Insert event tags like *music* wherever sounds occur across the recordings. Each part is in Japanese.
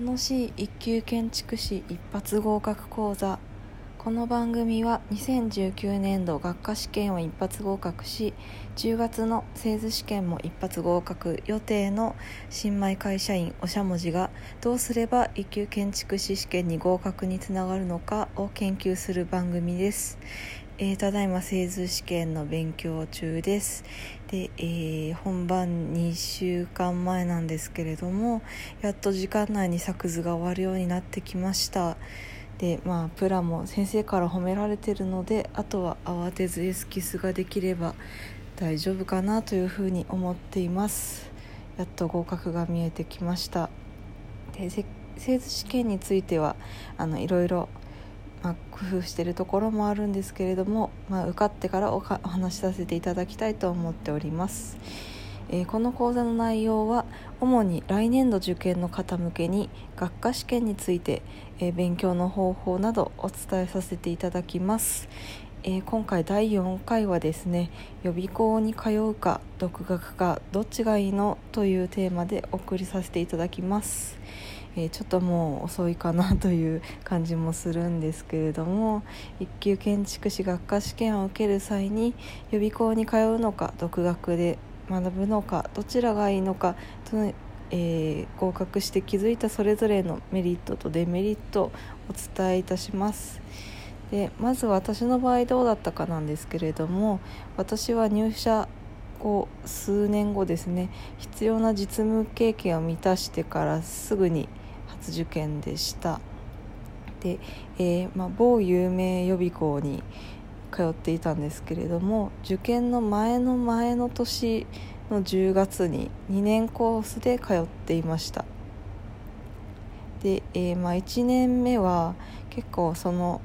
楽しい一級建築士一発合格講座。この番組は2019年度学科試験を一発合格し10月の製図試験も一発合格予定の新米会社員おしゃもじがどうすれば一級建築士試験に合格につながるのかを研究する番組です。えー、ただいま製図試験の勉強中です。で、えー、本番2週間前なんですけれどもやっと時間内に作図が終わるようになってきました。でまあプラも先生から褒められてるのであとは慌てずエスキスができれば大丈夫かなというふうに思っています。やっと合格が見えてきました。で製図試験についてはあのいろいろまあ、工夫しているところもあるんですけれども、まあ、受かってからお話しさせていただきたいと思っております、えー、この講座の内容は主に来年度受験の方向けに学科試験について、えー、勉強の方法などお伝えさせていただきます、えー、今回第4回はですね予備校に通うか独学かどっちがいいの？というテーマでお送りさせていただきます。えー、ちょっともう遅いかなという感じもするんですけれども一級建築士学科試験を受ける際に予備校に通うのか独学で学ぶのかどちらがいいのかとえー、合格して気づいたそれぞれのメリットとデメリットをお伝えいたします。でまず私の場合どうだったかなんですけれども私は入社後数年後ですね必要な実務経験を満たしてからすぐに受験でした。で、えー、まあ、某有名予備校に通っていたんですけれども受験の前の前の年の10月に2年コースで通っていました。で、えー、まあ、1年目は結構その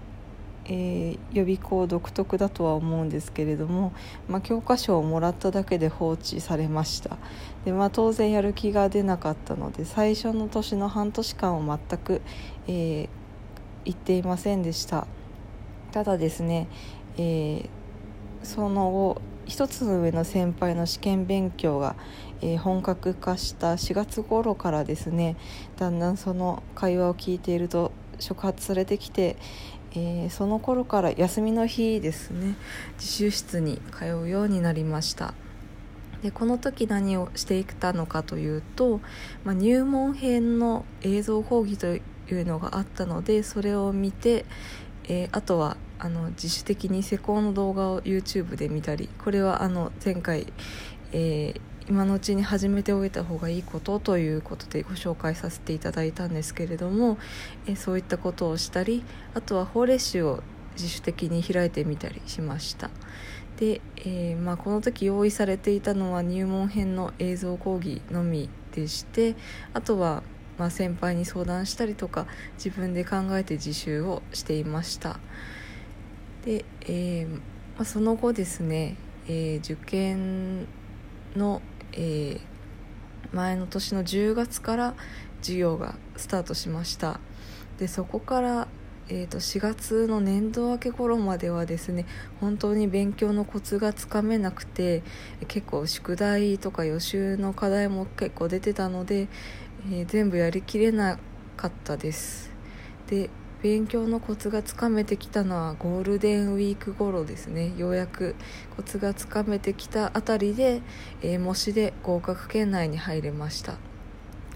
えー、予備校独特だとは思うんですけれども、まあ、教科書をもらっただけで放置されました。で、まあ、当然やる気が出なかったので最初の年の半年間を全く、えー、行っていませんでした。ただですね、えー、その後一つ上の先輩の試験勉強が、えー、本格化した4月頃からですねだんだんその会話を聞いていると触発されてきて、えー、その頃から休みの日ですね。自習室に通うようになりました。でこの時何をしていたのかというと、まあ、入門編の映像講義というのがあったのでそれを見て、えー、あとはあの自主的に施工の動画を YouTube で見たりこれはあの前回、えー、今のうちに始めておいた方がいいことということでご紹介させていただいたんですけれども、えそういったことをしたりあとは法令集を自主的に開いてみたりしました。で、えー、まあ、この時用意されていたのは入門編の映像講義のみでしてあとはま先輩に相談したりとか自分で考えて自習をしていました。で、えー、まあ、その後ですね、えー、受験のえー、前の年の10月から授業がスタートしました。でそこから、えー、と4月の年度明け頃まではですね本当に勉強のコツがつかめなくて結構宿題とか予習の課題も結構出てたので、えー、全部やりきれなかったです。で勉強のコツがつかめてきたのはゴールデンウィーク頃ですね。ようやくコツがつかめてきたあたりで、えー、模試で合格圏内に入れました、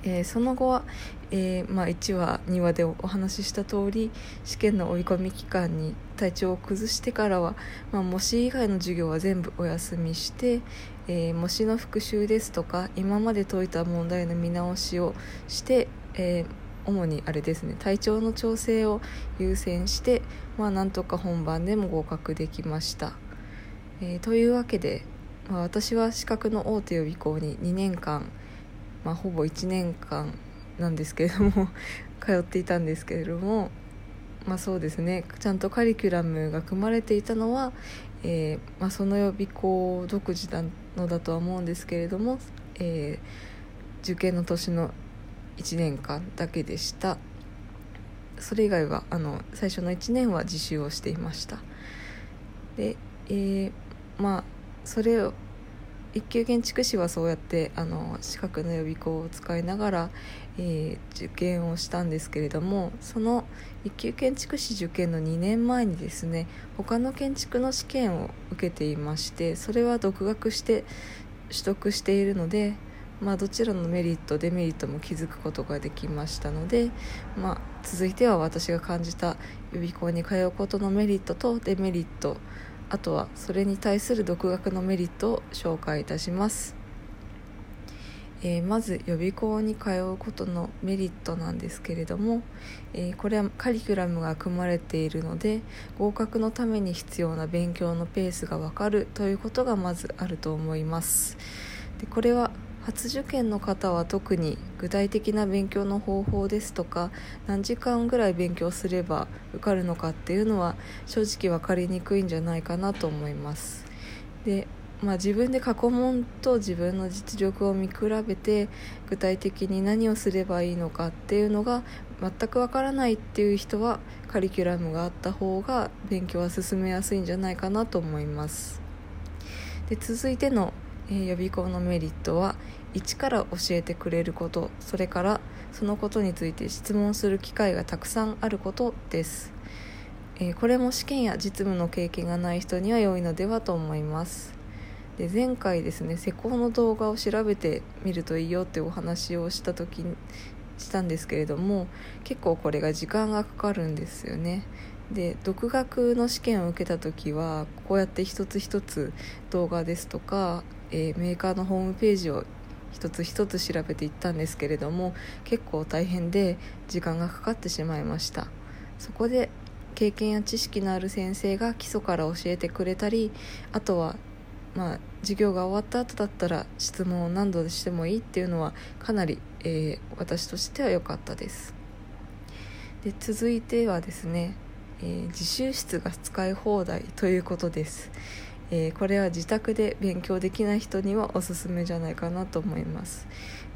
えー、その後は、えー、まあ、1話2話でお話しした通り試験の追い込み期間に体調を崩してからは、まあ、模試以外の授業は全部お休みして、え模試の復習ですとか今まで解いた問題の見直しをして、えー主にあれですね体調の調整を優先して、まあ、なんとか本番でも合格できました。えー、というわけで、まあ、私は資格の大手予備校に2年間、まあ、ほぼ1年間なんですけれども *laughs* 通っていたんですけれども、まあ、そうですねちゃんとカリキュラムが組まれていたのは、えー、まあ、その予備校独自なのだとは思うんですけれども、えー、受験の年の1年間だけでした。それ以外はあの最初の1年は自習をしていました。で、えー、まあそれを一級建築士はそうやってあの資格の予備校を使いながら、えー、受験をしたんですけれどもその一級建築士受験の2年前にですね他の建築の試験を受けていましてそれは独学して取得しているので、まあ、どちらのメリットデメリットも気づくことができましたので、まあ、続いては私が感じた予備校に通うことのメリットとデメリットあとはそれに対する独学のメリットを紹介いたします、えー、まず予備校に通うことのメリットなんですけれども、えー、これはカリキュラムが組まれているので合格のために必要な勉強のペースがわかるということがまずあると思います。でこれは初受験の方は特に具体的な勉強の方法ですとか何時間ぐらい勉強すれば受かるのかっていうのは正直分かりにくいんじゃないかなと思います。でまあ、自分で過去問と自分の実力を見比べて具体的に何をすればいいのかっていうのが全くわからないっていう人はカリキュラムがあった方が勉強は進めやすいんじゃないかなと思います。で続いてのえ予備校のメリットは一から教えてくれることそれからそのことについて質問する機会がたくさんあることです、え、これも試験や実務の経験がない人には良いのではと思います。で前回ですね施工の動画を調べてみるといいよってお話をした時にしたんですけれども結構これが時間がかかるんですよね。で独学の試験を受けた時はこうやって一つ一つ動画ですとかえー、メーカーのホームページを一つ一つ調べていったんですけれども結構大変で時間がかかってしまいました。そこで経験や知識のある先生が基礎から教えてくれたりあとはまあ授業が終わった後だったら質問を何度してもいいっていうのはかなり、えー、私としては良かったです。で続いてはですね、えー、自習室が使い放題ということです。えー、これは自宅で勉強できない人にはおすすめじゃないかなと思います。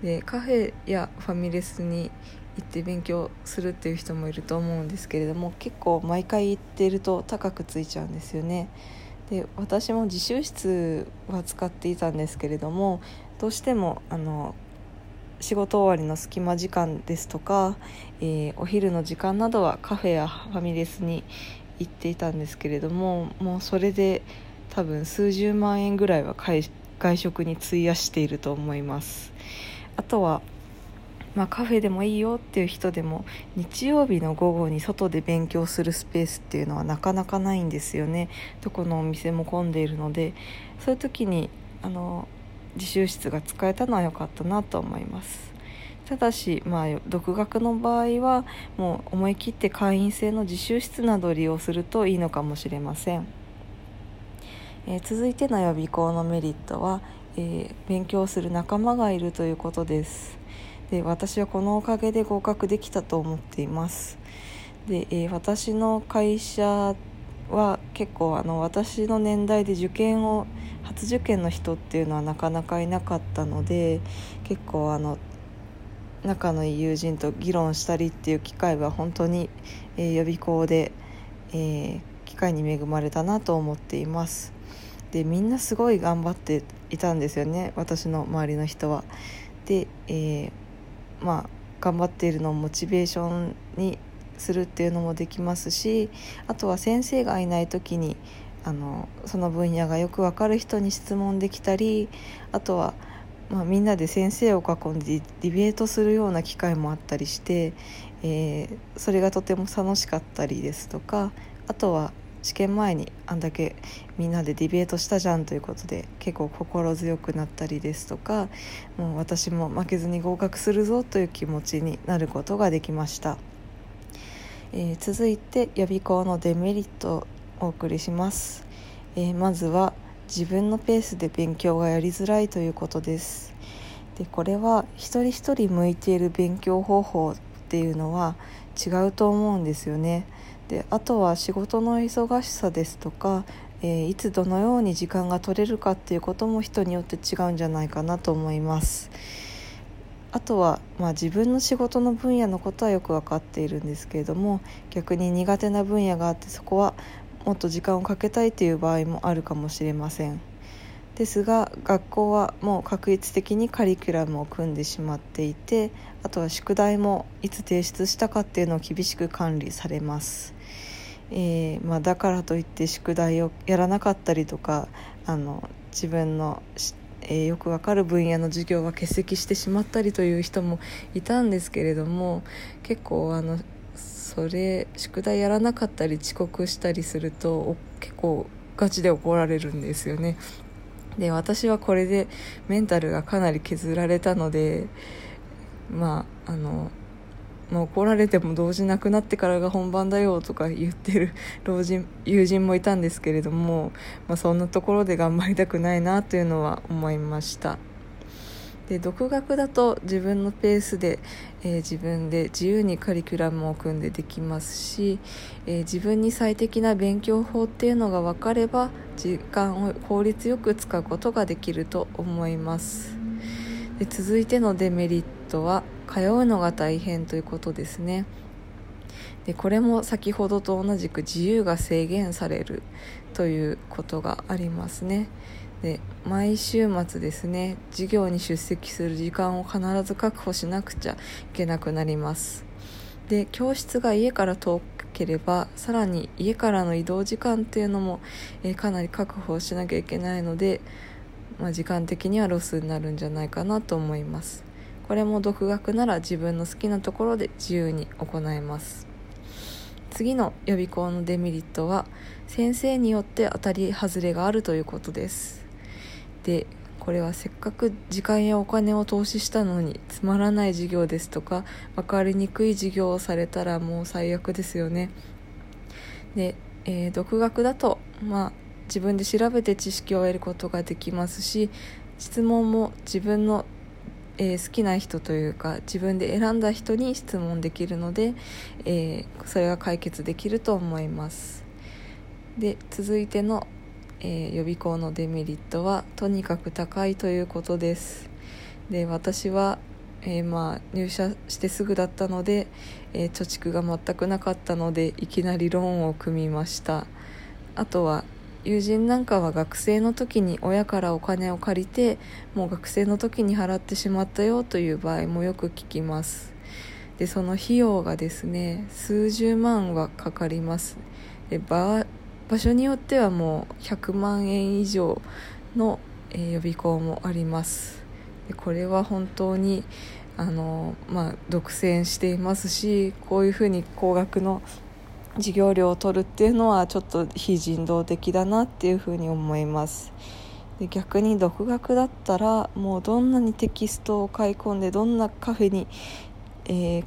でカフェやファミレスに行って勉強するっていう人もいると思うんですけれども結構毎回行ってると高くついちゃうんですよね。で私も自習室は使っていたんですけれどもどうしてもあの仕事終わりの隙間時間ですとか、えー、お昼の時間などはカフェやファミレスに行っていたんですけれどももうそれで多分数十万円ぐらいは外食に費やしていると思います。あとはまあ、カフェでもいいよっていう人でも日曜日の午後に外で勉強するスペースっていうのはなかなかないんですよね。どこのお店も混んでいるので。そういう時にあの自習室が使えたのは良かったなと思います。ただし、まあ、独学の場合はもう思い切って会員制の自習室などを利用するといいのかもしれません。えー、続いての予備校のメリットは、えー、勉強する仲間がいるということです。で私はこのおかげで合格できたと思っています。で、えー、私の会社は結構あの私の年代で受験を初受験の人っていうのはなかなかいなかったので結構あの仲のいい友人と議論したりっていう機会は本当に、えー、予備校で、えー、会に恵まれたなと思っていますでみんなすごい頑張っていたんですよね私の周りの人は。で、えー、まあ頑張っているのをモチベーションにするっていうのもできますしあとは先生がいない時にあのその分野がよく分かる人に質問できたりあとは、まあ、みんなで先生を囲んでディベートするような機会もあったりして、えー、それがとても楽しかったりですとかあとは試験前にあんだけみんなでディベートしたじゃんということで結構心強くなったりですとかもう私も負けずに合格するぞという気持ちになることができました、えー、続いて予備校のデメリットをお送りします、えー、まずは自分のペースで勉強がやりづらいということです。でこれは一人一人向いている勉強方法っていうのは違うと思うんですよね。であとは仕事の忙しさですとか、えー、いつどのように時間が取れるかっていうことも人によって違うんじゃないかなと思います。あとは、まあ、自分の仕事の分野のことはよく分かっているんですけれども逆に苦手な分野があってそこはもっと時間をかけたいという場合もあるかもしれません。ですが学校はもう確一的にカリキュラムを組んでしまっていてあとは宿題もいつ提出したかっていうのを厳しく管理されます、えー、まあ、だからといって宿題をやらなかったりとかあの自分のえー、よくわかる分野の授業は欠席してしまったりという人もいたんですけれども結構あのそれ宿題やらなかったり遅刻したりすると結構ガチで怒られるんですよね。で私はこれでメンタルがかなり削られたのでまああの、まあ、怒られても動じなくなってからが本番だよとか言ってる *laughs* 老人友人もいたんですけれども、まあ、そんなところで頑張りたくないなというのは思いました。で独学だと自分のペースで、えー、自分で自由にカリキュラムを組んでできますし、えー、自分に最適な勉強法っていうのが分かれば時間を効率よく使うことができると思います。で続いてのデメリットは通うのが大変ということですね。でこれも先ほどと同じく自由が制限されるということがありますね。で毎週末ですね授業に出席する時間を必ず確保しなくちゃいけなくなります。で教室が家から遠ければさらに家からの移動時間っていうのも、えー、かなり確保しなきゃいけないので、まあ、時間的にはロスになるんじゃないかなと思います。これも独学なら自分の好きなところで自由に行えます。次の予備校のデメリットは先生によって当たり外れがあるということです。でこれはせっかく時間やお金を投資したのにつまらない授業ですとか分かりにくい授業をされたらもう最悪ですよね。で、えー、独学だとまあ自分で調べて知識を得ることができますし質問も自分の、えー、好きな人というか自分で選んだ人に質問できるので、えー、それが解決できると思います。で続いてのえー、予備校のデメリットはとにかく高いということです。で私は、えー、まあ入社してすぐだったので、えー、貯蓄が全くなかったのでいきなりローンを組みました。あとは友人なんかは学生の時に親からお金を借りてもう学生の時に払ってしまったよという場合もよく聞きます。でその費用がですね数十万はかかります。で場場所によってはもう100万円以上の、え、予備校もあります。でこれは本当にあの、まあ、独占していますしこういうふうに高額の授業料を取るっていうのはちょっと非人道的だなっていうふうに思います。で逆に独学だったらもうどんなにテキストを買い込んでどんなカフェに、えー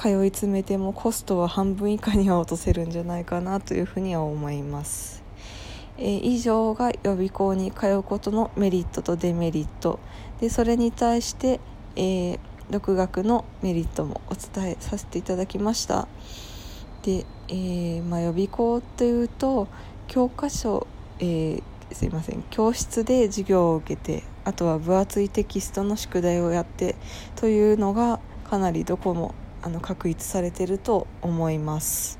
通い詰めてもコストは半分以下には落とせるんじゃないかなというふうには思います、えー、以上が予備校に通うことのメリットとデメリット。でそれに対して、えー、独学のメリットもお伝えさせていただきました。で、えー、まあ、予備校というと教科書、えー、すいません教室で授業を受けてあとは分厚いテキストの宿題をやってというのがかなりどこもあの確立されてると思います。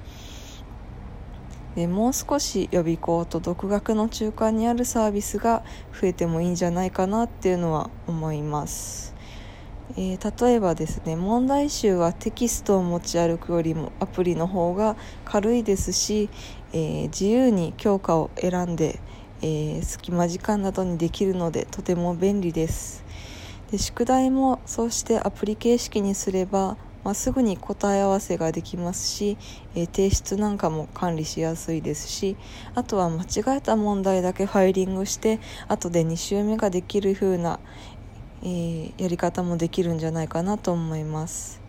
でもう少し予備校と独学の中間にあるサービスが増えてもいいんじゃないかなっていうのは思います、えー、例えばですね問題集はテキストを持ち歩くよりもアプリの方が軽いですし、えー、自由に教科を選んで、えー、隙間時間などにできるのでとても便利です。で宿題もそうしてアプリ形式にすればまあ、すぐに答え合わせができますし、えー、提出なんかも管理しやすいですしあとは間違えた問題だけファイリングして後で2週目ができる風な、えー、やり方もできるんじゃないかなと思います。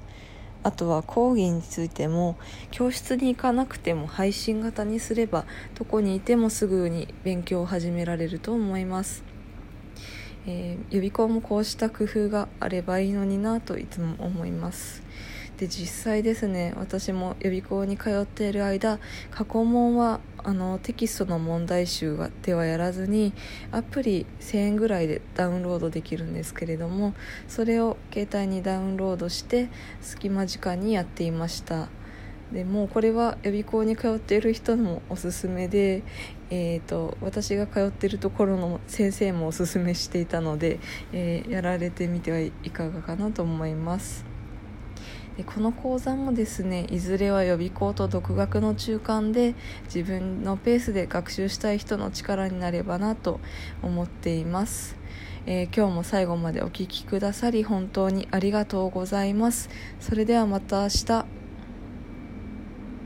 あとは講義についても教室に行かなくても配信型にすればどこにいてもすぐに勉強を始められると思います。えー、予備校もこうした工夫があればいいのになといつも思います。で実際ですね私も予備校に通っている間過去問はあのテキストの問題集はではやらずにアプリ1000円ぐらいでダウンロードできるんですけれどもそれを携帯にダウンロードして隙間時間にやっていました。でもうこれは予備校に通っている人もおすすめで、えーと、私が通っているところの先生もおすすめしていたので、えー、やられてみてはいかがかなと思いますでこの講座もですねいずれは予備校と独学の中間で自分のペースで学習したい人の力になればなと思っていますえー、今日も最後までお聴きくださり本当にありがとうございます。それではまた明日。